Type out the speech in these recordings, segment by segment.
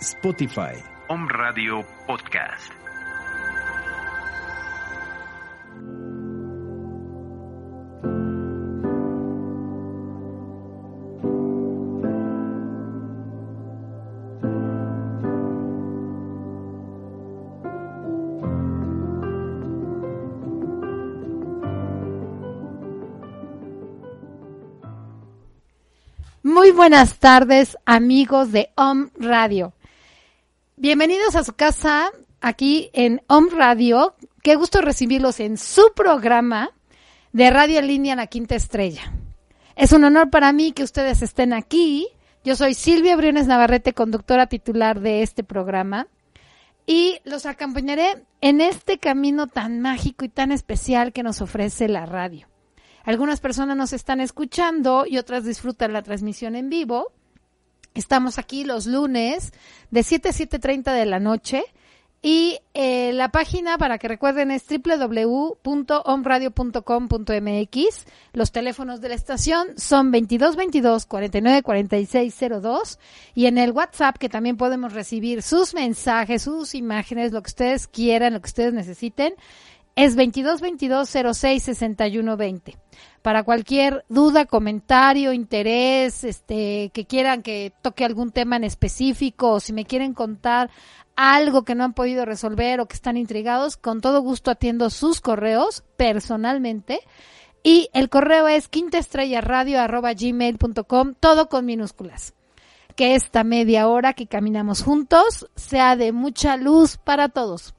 Spotify. Om Radio Podcast. Muy buenas tardes, amigos de Om Radio. Bienvenidos a su casa aquí en Om Radio. Qué gusto recibirlos en su programa de Radio en Línea La Quinta Estrella. Es un honor para mí que ustedes estén aquí. Yo soy Silvia Briones Navarrete, conductora titular de este programa. Y los acompañaré en este camino tan mágico y tan especial que nos ofrece la radio. Algunas personas nos están escuchando y otras disfrutan la transmisión en vivo. Estamos aquí los lunes de 7 a 7.30 de la noche y eh, la página para que recuerden es www.omradio.com.mx. Los teléfonos de la estación son 2222 49 46 02 y en el WhatsApp que también podemos recibir sus mensajes, sus imágenes, lo que ustedes quieran, lo que ustedes necesiten es 2222 06 61 20 para cualquier duda, comentario, interés, este, que quieran que toque algún tema en específico o si me quieren contar algo que no han podido resolver o que están intrigados, con todo gusto atiendo sus correos personalmente. Y el correo es quintaestrellaradio.gmail.com, todo con minúsculas. Que esta media hora que caminamos juntos sea de mucha luz para todos.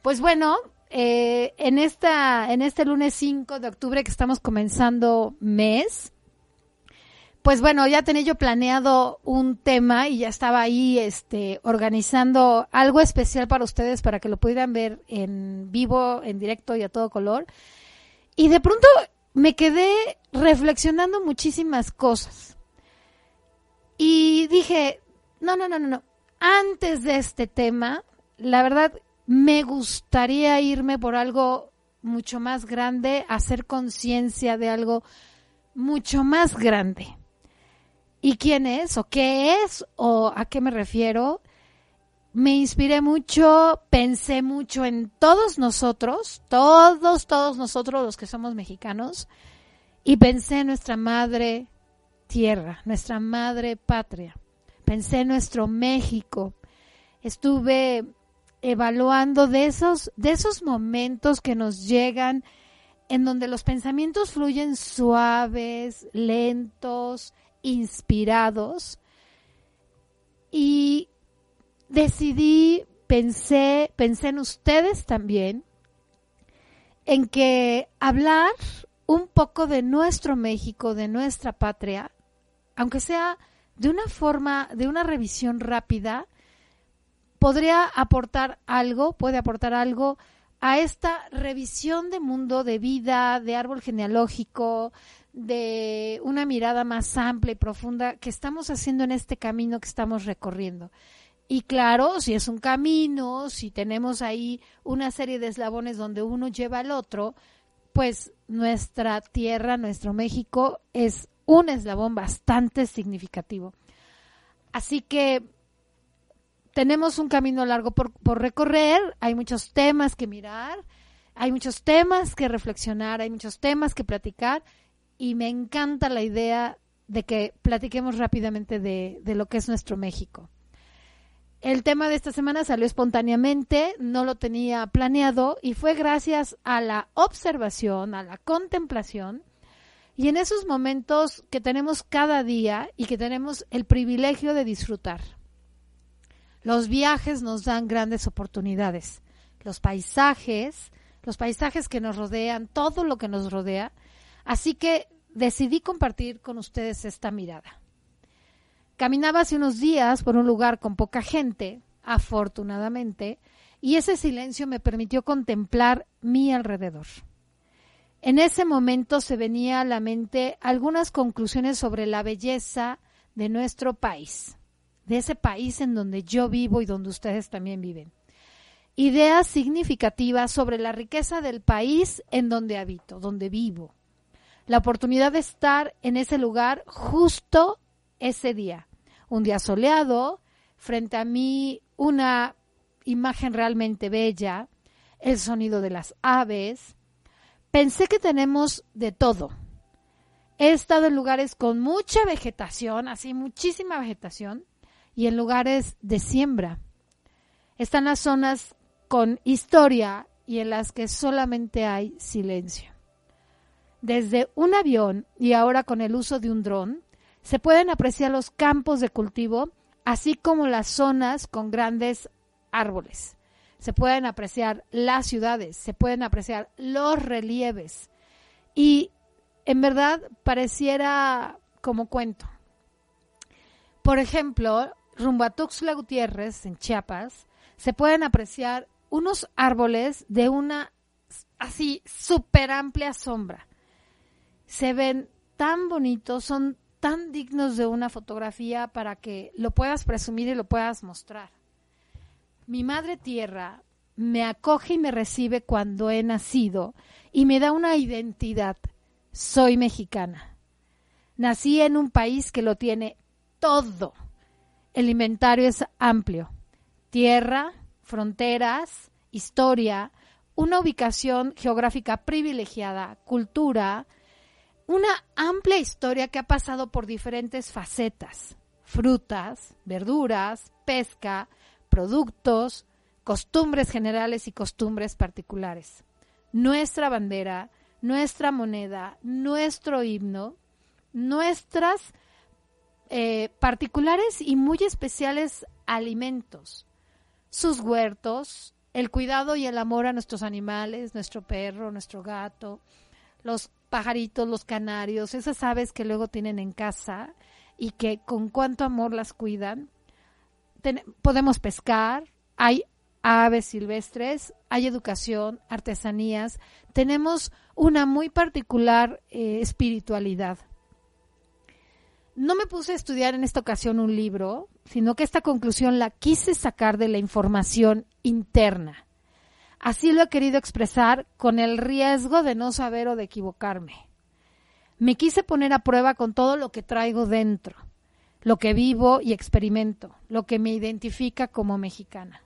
Pues bueno, eh, en esta, en este lunes 5 de octubre que estamos comenzando mes, pues bueno, ya tenía yo planeado un tema y ya estaba ahí, este, organizando algo especial para ustedes para que lo pudieran ver en vivo, en directo y a todo color. Y de pronto me quedé reflexionando muchísimas cosas. Y dije, no, no, no, no, no. Antes de este tema, la verdad me gustaría irme por algo mucho más grande, hacer conciencia de algo mucho más grande. ¿Y quién es? ¿O qué es? ¿O a qué me refiero? Me inspiré mucho, pensé mucho en todos nosotros, todos, todos nosotros los que somos mexicanos, y pensé en nuestra madre tierra, nuestra madre patria. Pensé en nuestro México. Estuve evaluando de esos, de esos momentos que nos llegan en donde los pensamientos fluyen suaves, lentos, inspirados. Y decidí, pensé, pensé en ustedes también, en que hablar un poco de nuestro México, de nuestra patria, aunque sea de una forma, de una revisión rápida, podría aportar algo, puede aportar algo a esta revisión de mundo, de vida, de árbol genealógico, de una mirada más amplia y profunda que estamos haciendo en este camino que estamos recorriendo. Y claro, si es un camino, si tenemos ahí una serie de eslabones donde uno lleva al otro, pues nuestra tierra, nuestro México es un eslabón bastante significativo. Así que tenemos un camino largo por, recorrer, hay muchos temas que mirar, hay muchos temas que reflexionar, hay muchos temas que platicar y me encanta la idea de que platiquemos rápidamente de, de, lo que es nuestro México. El tema de esta semana salió espontáneamente, no lo tenía planeado y fue gracias a la observación, a la contemplación y en esos momentos que tenemos cada día y que tenemos el privilegio de disfrutar. Los viajes nos dan grandes oportunidades. Los paisajes, los paisajes que nos rodean, todo lo que nos rodea. Así que decidí compartir con ustedes esta mirada. Caminaba hace unos días por un lugar con poca gente, afortunadamente, y ese silencio me permitió contemplar mi alrededor. En ese momento se venía a la mente algunas conclusiones sobre la belleza de nuestro país de ese país en donde yo vivo y donde ustedes también viven. Ideas significativas sobre la riqueza del país en donde habito, donde vivo. La oportunidad de estar en ese lugar justo ese día. Un día soleado, frente a mí una imagen realmente bella, el sonido de las aves. Pensé que tenemos de todo. He estado en lugares con mucha vegetación, así muchísima vegetación, y en lugares de siembra. Están las zonas con historia y en las que solamente hay silencio. Desde un avión y ahora con el uso de un dron, se pueden apreciar los campos de cultivo, así como las zonas con grandes árboles. Se pueden apreciar las ciudades, se pueden apreciar los relieves. Y en verdad pareciera como cuento. Por ejemplo, rumbo a Gutiérrez, en Chiapas, se pueden apreciar unos árboles de una así súper amplia sombra. Se ven tan bonitos, son tan dignos de una fotografía para que lo puedas presumir y lo puedas mostrar. Mi madre tierra me acoge y me recibe cuando he nacido y me da una identidad. Soy mexicana. Nací en un país que lo tiene todo. El inventario es amplio. Tierra, fronteras, historia, una ubicación geográfica privilegiada, cultura, una amplia historia que ha pasado por diferentes facetas, frutas, verduras, pesca, productos, costumbres generales y costumbres particulares. Nuestra bandera, nuestra moneda, nuestro himno, nuestras eh, particulares y muy especiales alimentos, sus huertos, el cuidado y el amor a nuestros animales, nuestro perro, nuestro gato, los pajaritos, los canarios, esas aves que luego tienen en casa y que con cuánto amor las cuidan. podemos pescar, hay aves silvestres, hay educación, artesanías, tenemos una muy particular eh, espiritualidad. No me puse a estudiar en esta ocasión un libro, sino que esta conclusión la quise sacar de la información interna. Así lo he querido expresar con el riesgo de no saber o de equivocarme. Me quise poner a prueba con todo lo que traigo dentro, lo que vivo y experimento, lo que me identifica como mexicana.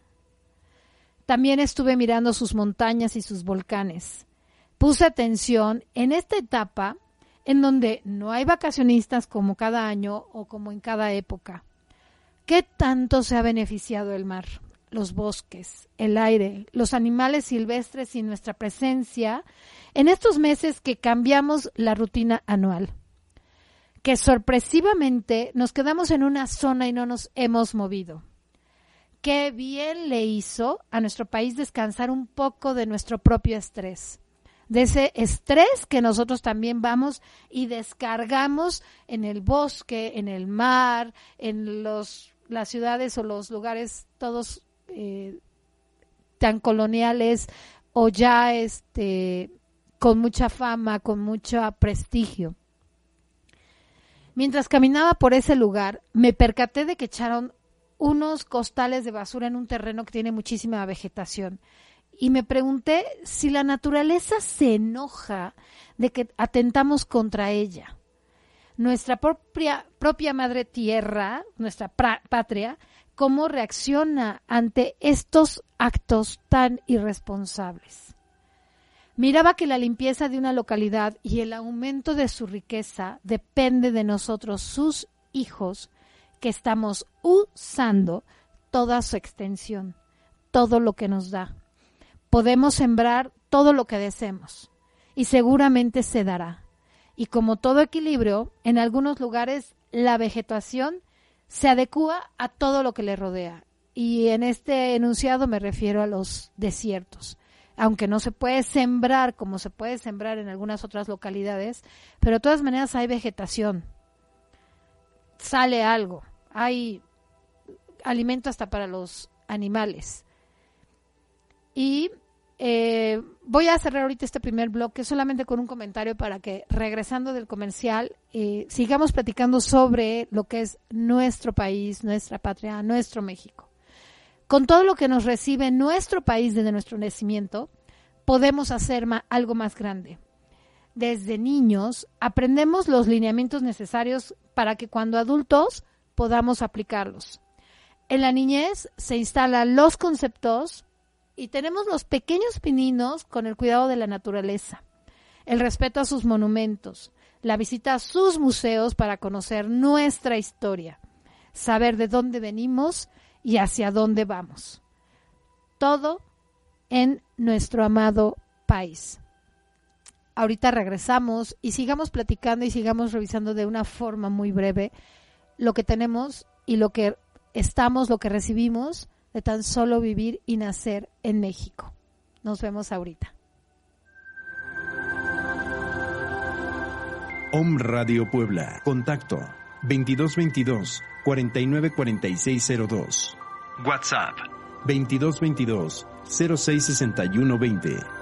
También estuve mirando sus montañas y sus volcanes. Puse atención en esta etapa en donde no hay vacacionistas como cada año o como en cada época. ¿Qué tanto se ha beneficiado el mar? los bosques, el aire, los animales silvestres y nuestra presencia en estos meses que cambiamos la rutina anual. Que sorpresivamente nos quedamos en una zona y no nos hemos movido. Qué bien le hizo a nuestro país descansar un poco de nuestro propio estrés de ese estrés que nosotros también vamos y descargamos en el bosque, en el mar, en los, las ciudades o los lugares todos eh, tan coloniales o ya este con mucha fama, con mucho prestigio. Mientras caminaba por ese lugar, me percaté de que echaron unos costales de basura en un terreno que tiene muchísima vegetación. Y me pregunté si la naturaleza se enoja de que atentamos contra ella. Nuestra propia, propia madre tierra, nuestra patria, cómo reacciona ante estos actos tan irresponsables. Miraba que la limpieza de una localidad y el aumento de su riqueza depende de nosotros, sus hijos, que estamos usando toda su extensión, todo lo que nos da. Podemos sembrar todo lo que deseemos y seguramente se dará. Y como todo equilibrio, en algunos lugares la vegetación se adecua a todo lo que le rodea. Y en este enunciado me refiero a los desiertos. Aunque no se puede sembrar como se puede sembrar en algunas otras localidades, pero de todas maneras hay vegetación. Sale algo. Hay alimento hasta para los animales. Y eh, voy a cerrar ahorita este primer bloque solamente con un comentario para que, regresando del comercial, eh, sigamos platicando sobre lo que es nuestro país, nuestra patria, nuestro México. Con todo lo que nos recibe nuestro país desde nuestro nacimiento, podemos hacer algo más grande. Desde niños aprendemos los lineamientos necesarios para que cuando adultos podamos aplicarlos. En la niñez se instalan los conceptos y tenemos los pequeños pininos con el cuidado de la naturaleza, el respeto a sus monumentos, la visita a sus museos para conocer nuestra historia, saber de dónde venimos y hacia dónde vamos. Todo en nuestro amado país. Ahorita regresamos y sigamos platicando y sigamos revisando de una forma muy breve lo que tenemos y lo que estamos, lo que recibimos de tan solo vivir y nacer en México. Nos vemos ahorita. Om Radio Puebla. Contacto 2222 494602. WhatsApp 2222 066120.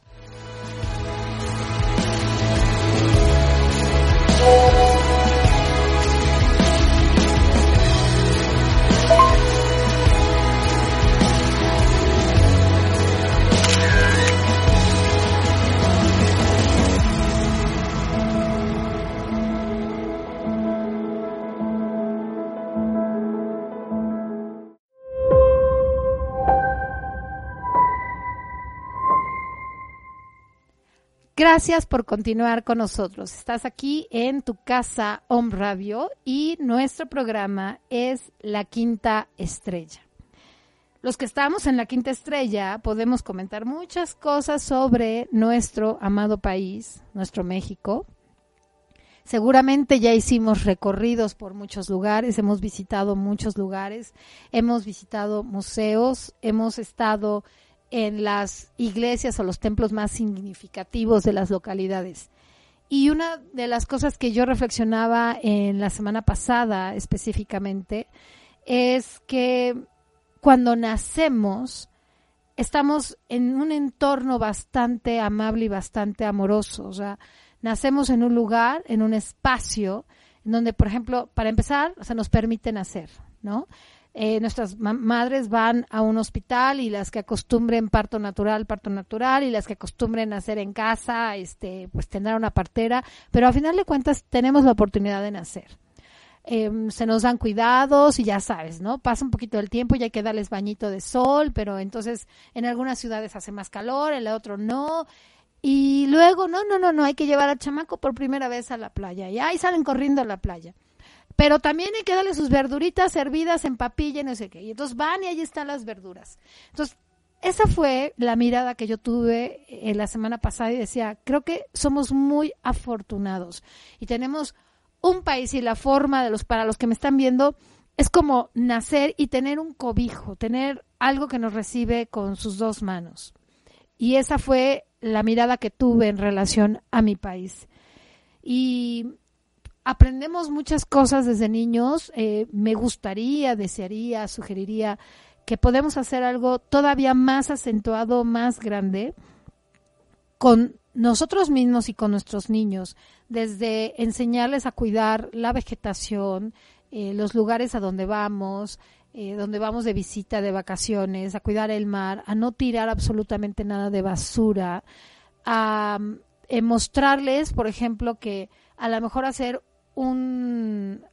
Thank you. Gracias por continuar con nosotros. Estás aquí en tu casa Home Radio y nuestro programa es La Quinta Estrella. Los que estamos en La Quinta Estrella podemos comentar muchas cosas sobre nuestro amado país, nuestro México. Seguramente ya hicimos recorridos por muchos lugares, hemos visitado muchos lugares, hemos visitado museos, hemos estado en las iglesias o los templos más significativos de las localidades. Y una de las cosas que yo reflexionaba en la semana pasada específicamente es que cuando nacemos estamos en un entorno bastante amable y bastante amoroso. O sea, nacemos en un lugar, en un espacio, en donde, por ejemplo, para empezar, se nos permite nacer, ¿no? Eh, nuestras madres van a un hospital y las que acostumbren parto natural, parto natural, y las que acostumbren nacer en casa, este, pues tendrán una partera, pero a final de cuentas tenemos la oportunidad de nacer. Em, se nos dan cuidados y ya sabes, ¿no? Pasa un poquito del tiempo y hay que darles bañito de sol, pero entonces en algunas ciudades hace más calor, en la otro no. Y luego, no, no, no, no, hay que llevar al chamaco por primera vez a la playa. Y ahí salen corriendo a la playa. Pero también hay que darle sus verduritas servidas en papilla no sé qué. Y entonces van y ahí están las verduras. Entonces, esa fue la mirada que yo tuve eh, la semana pasada y decía, creo que somos muy afortunados y tenemos un país y la forma de los para los que me están viendo es como nacer y tener un cobijo, tener algo que nos recibe con sus dos manos. Y esa fue la mirada que tuve en relación a mi país. Y aprendemos muchas cosas desde niños. Eh, me gustaría, desearía, sugeriría que podemos hacer algo todavía más acentuado, más grande, con nosotros mismos y con nuestros niños, desde enseñarles a cuidar la vegetación, eh, los lugares a donde vamos, eh, donde vamos de visita, de vacaciones, a cuidar el mar, a no tirar absolutamente nada de basura, a mostrarles, por ejemplo, que a lo mejor hacer un,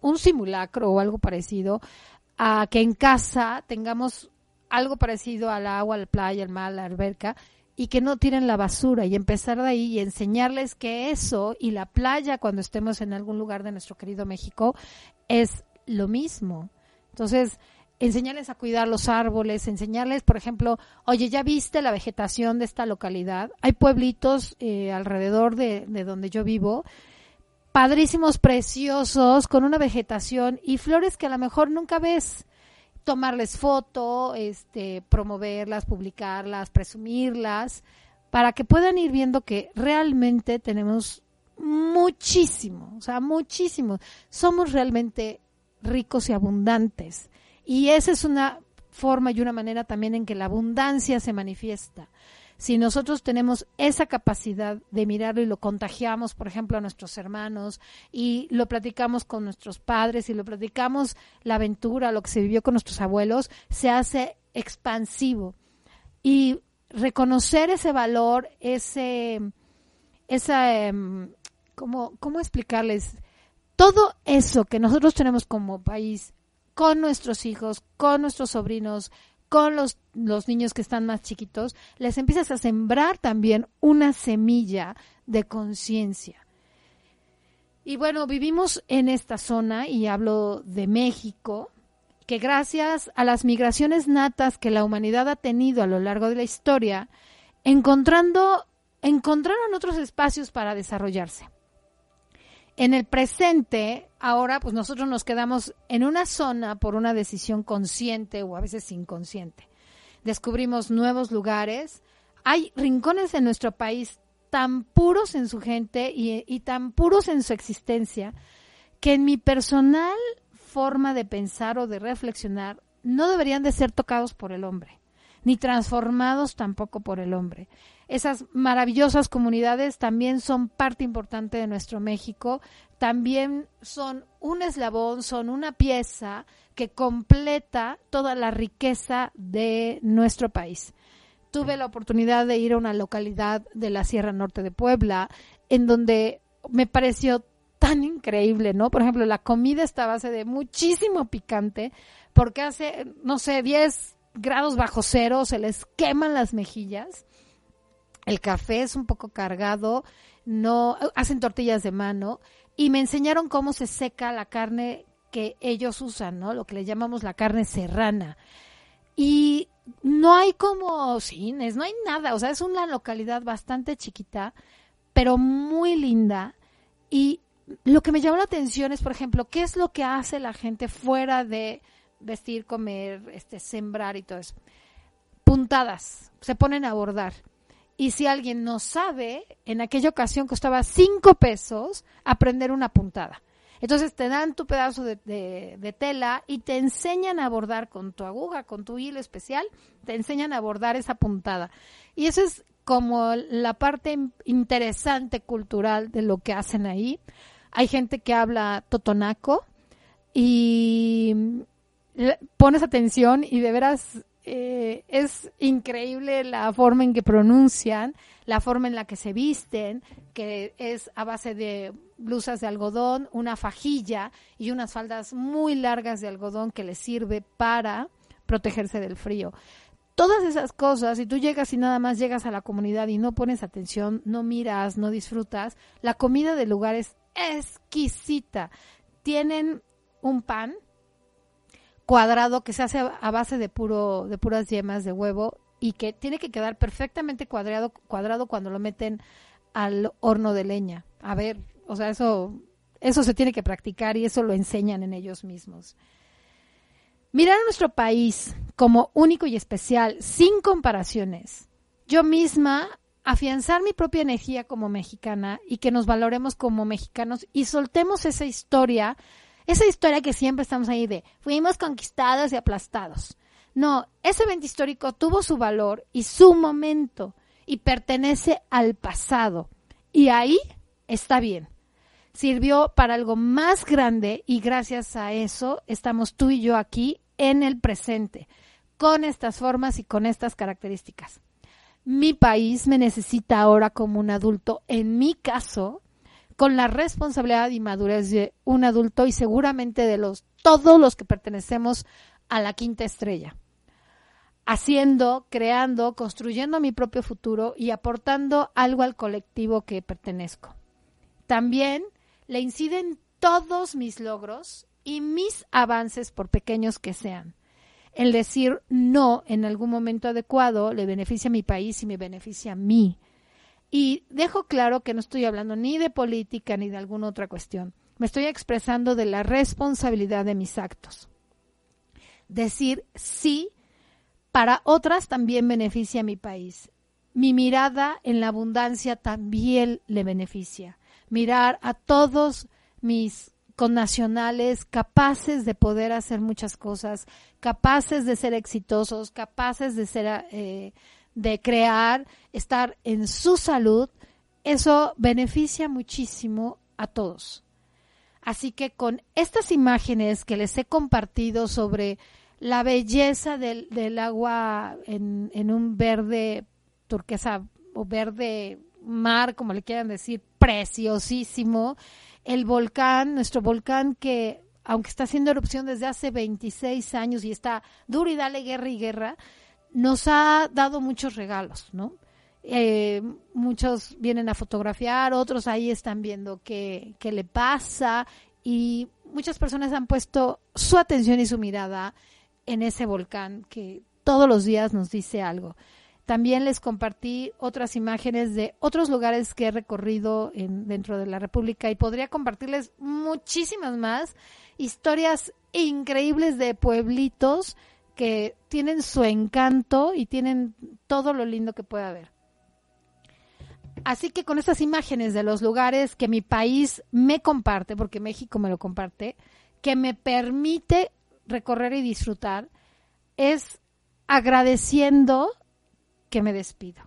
un simulacro o algo parecido a que en casa tengamos algo parecido al agua, la playa, el mar, la alberca, y que no tiren la basura y empezar de ahí y enseñarles que eso y la playa cuando estemos en algún lugar de nuestro querido México es lo mismo. Entonces, enseñarles a cuidar los árboles, enseñarles, por ejemplo, oye, ¿ya viste la vegetación de esta localidad? Hay pueblitos eh, alrededor de, de donde yo vivo padrísimos, preciosos, con una vegetación y flores que a lo mejor nunca ves. Tomarles foto, este, promoverlas, publicarlas, presumirlas, para que puedan ir viendo que realmente tenemos muchísimo, o sea, muchísimo. Somos realmente ricos y abundantes. Y esa es una forma y una manera también en que la abundancia se manifiesta. Si nosotros tenemos esa capacidad de mirarlo y lo contagiamos, por ejemplo, a nuestros hermanos y lo platicamos con nuestros padres y lo platicamos la aventura, lo que se vivió con nuestros abuelos, se hace expansivo. Y reconocer ese valor, ese, esa, em, ¿cómo, ¿cómo explicarles? Todo eso que nosotros tenemos como país, con nuestros hijos, con nuestros sobrinos, con los, los niños que están más chiquitos, les empiezas a sembrar también una semilla de conciencia. Y bueno, vivimos en esta zona, y hablo de México, que gracias a las migraciones natas que la humanidad ha tenido a lo largo de la historia, encontrando, encontraron otros espacios para desarrollarse. En el presente, ahora pues nosotros nos quedamos en una zona por una decisión consciente o a veces inconsciente. Descubrimos nuevos lugares. Hay rincones en nuestro país tan puros en su gente y, y tan puros en su existencia que en mi personal forma de pensar o de reflexionar no deberían de ser tocados por el hombre, ni transformados tampoco por el hombre esas maravillosas comunidades también son parte importante de nuestro México, también son un eslabón, son una pieza que completa toda la riqueza de nuestro país. Tuve la oportunidad de ir a una localidad de la Sierra Norte de Puebla, en donde me pareció tan increíble, ¿no? Por ejemplo, la comida está a base de muchísimo picante, porque hace, no sé, 10 grados bajo cero, se les queman las mejillas el café es un poco cargado, no hacen tortillas de mano y me enseñaron cómo se seca la carne que ellos usan, ¿no? Lo que le llamamos la carne serrana. Y no hay como cines, no hay nada, o sea, es una localidad bastante chiquita, pero muy linda y lo que me llamó la atención es, por ejemplo, qué es lo que hace la gente fuera de vestir, comer, este sembrar y todo eso. Puntadas, se ponen a bordar. Y si alguien no sabe, en aquella ocasión costaba cinco pesos aprender una puntada. Entonces te dan tu pedazo de, tela y te enseñan a bordar con tu aguja, con tu hilo especial, te enseñan a bordar esa puntada. Y eso es como la parte interesante cultural de lo que hacen ahí. Hay gente que habla totonaco y pones atención y de veras eh, es increíble la forma en que pronuncian, la forma en la que se visten, que es a base de blusas de algodón, una fajilla y unas faldas muy largas de algodón que les sirve para protegerse del frío. Todas esas cosas, si tú llegas y nada más llegas a la comunidad y no pones atención, no miras, no disfrutas, la comida del lugar es exquisita. Tienen un pan cuadrado que se hace a base de puro de puras yemas de huevo y que tiene que quedar perfectamente cuadrado cuadrado cuando lo meten al horno de leña. A ver, o sea, eso eso se tiene que practicar y eso lo enseñan en ellos mismos. Mirar a nuestro país como único y especial, sin comparaciones. Yo misma afianzar mi propia energía como mexicana y que nos valoremos como mexicanos y soltemos esa historia esa historia que siempre estamos ahí de fuimos conquistados y aplastados. No, ese evento histórico tuvo su valor y su momento y pertenece al pasado. Y ahí está bien. Sirvió para algo más grande y gracias a eso estamos tú y yo aquí en el presente, con estas formas y con estas características. Mi país me necesita ahora como un adulto, en mi caso, con la responsabilidad y madurez de un adulto y seguramente de los todos los que pertenecemos a la quinta estrella. Haciendo, creando, construyendo mi propio futuro y aportando algo al colectivo que pertenezco. También le inciden todos mis logros y mis avances por pequeños que sean. El decir no en algún momento adecuado le beneficia a mi país y me beneficia a mí y dejo claro que no estoy hablando ni de política ni de alguna otra cuestión. Me estoy expresando de la responsabilidad de mis actos. Decir sí para otras también beneficia a mi país. Mi mirada en la abundancia también le beneficia. mirar a todos mis connacionales capaces de poder hacer muchas cosas, capaces de ser exitosos, capaces de ser, eh, de crear, estar en su salud, eso beneficia muchísimo a todos. Así que con estas imágenes que les he compartido sobre la belleza del, del agua en, en, un verde turquesa o verde mar, como le quieran decir, preciosísimo, el volcán, nuestro volcán que aunque está haciendo erupción desde hace 26 años y está duro y dale guerra y guerra, nos ha dado muchos regalos, ¿no? Eh, muchos vienen a fotografiar, otros ahí están viendo qué, qué le pasa y muchas personas han puesto su atención y su mirada en ese volcán que todos los días nos dice algo. También les compartí otras imágenes de otros lugares que he recorrido en, dentro de la República y podría compartirles muchísimas más historias increíbles de pueblitos que tienen su encanto y tienen todo lo lindo que puede haber. Así que con estas imágenes de los lugares que mi país me comparte, porque México me lo comparte, que me permite recorrer y disfrutar, es agradeciendo que me despido.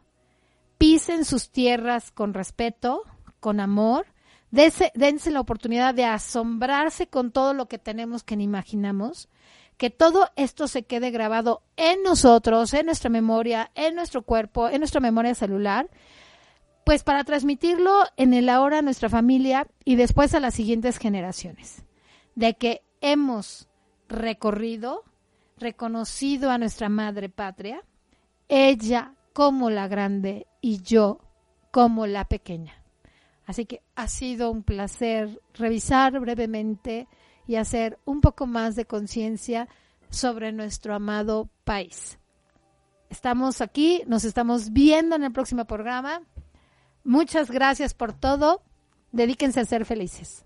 Pisen sus tierras con respeto, con amor, dense, dense la oportunidad de asombrarse con todo lo que tenemos que ni imaginamos, que todo esto se quede grabado en nosotros, en nuestra memoria, en nuestro cuerpo, en nuestra memoria celular, pues para transmitirlo en el ahora a nuestra familia y después a las siguientes generaciones, de que hemos recorrido, reconocido a nuestra madre patria, ella como la grande y yo como la pequeña. Así que ha sido un placer revisar brevemente y hacer un poco más de conciencia sobre nuestro amado país. Estamos aquí, nos estamos viendo en el próximo programa. Muchas gracias por todo. Dedíquense a ser felices.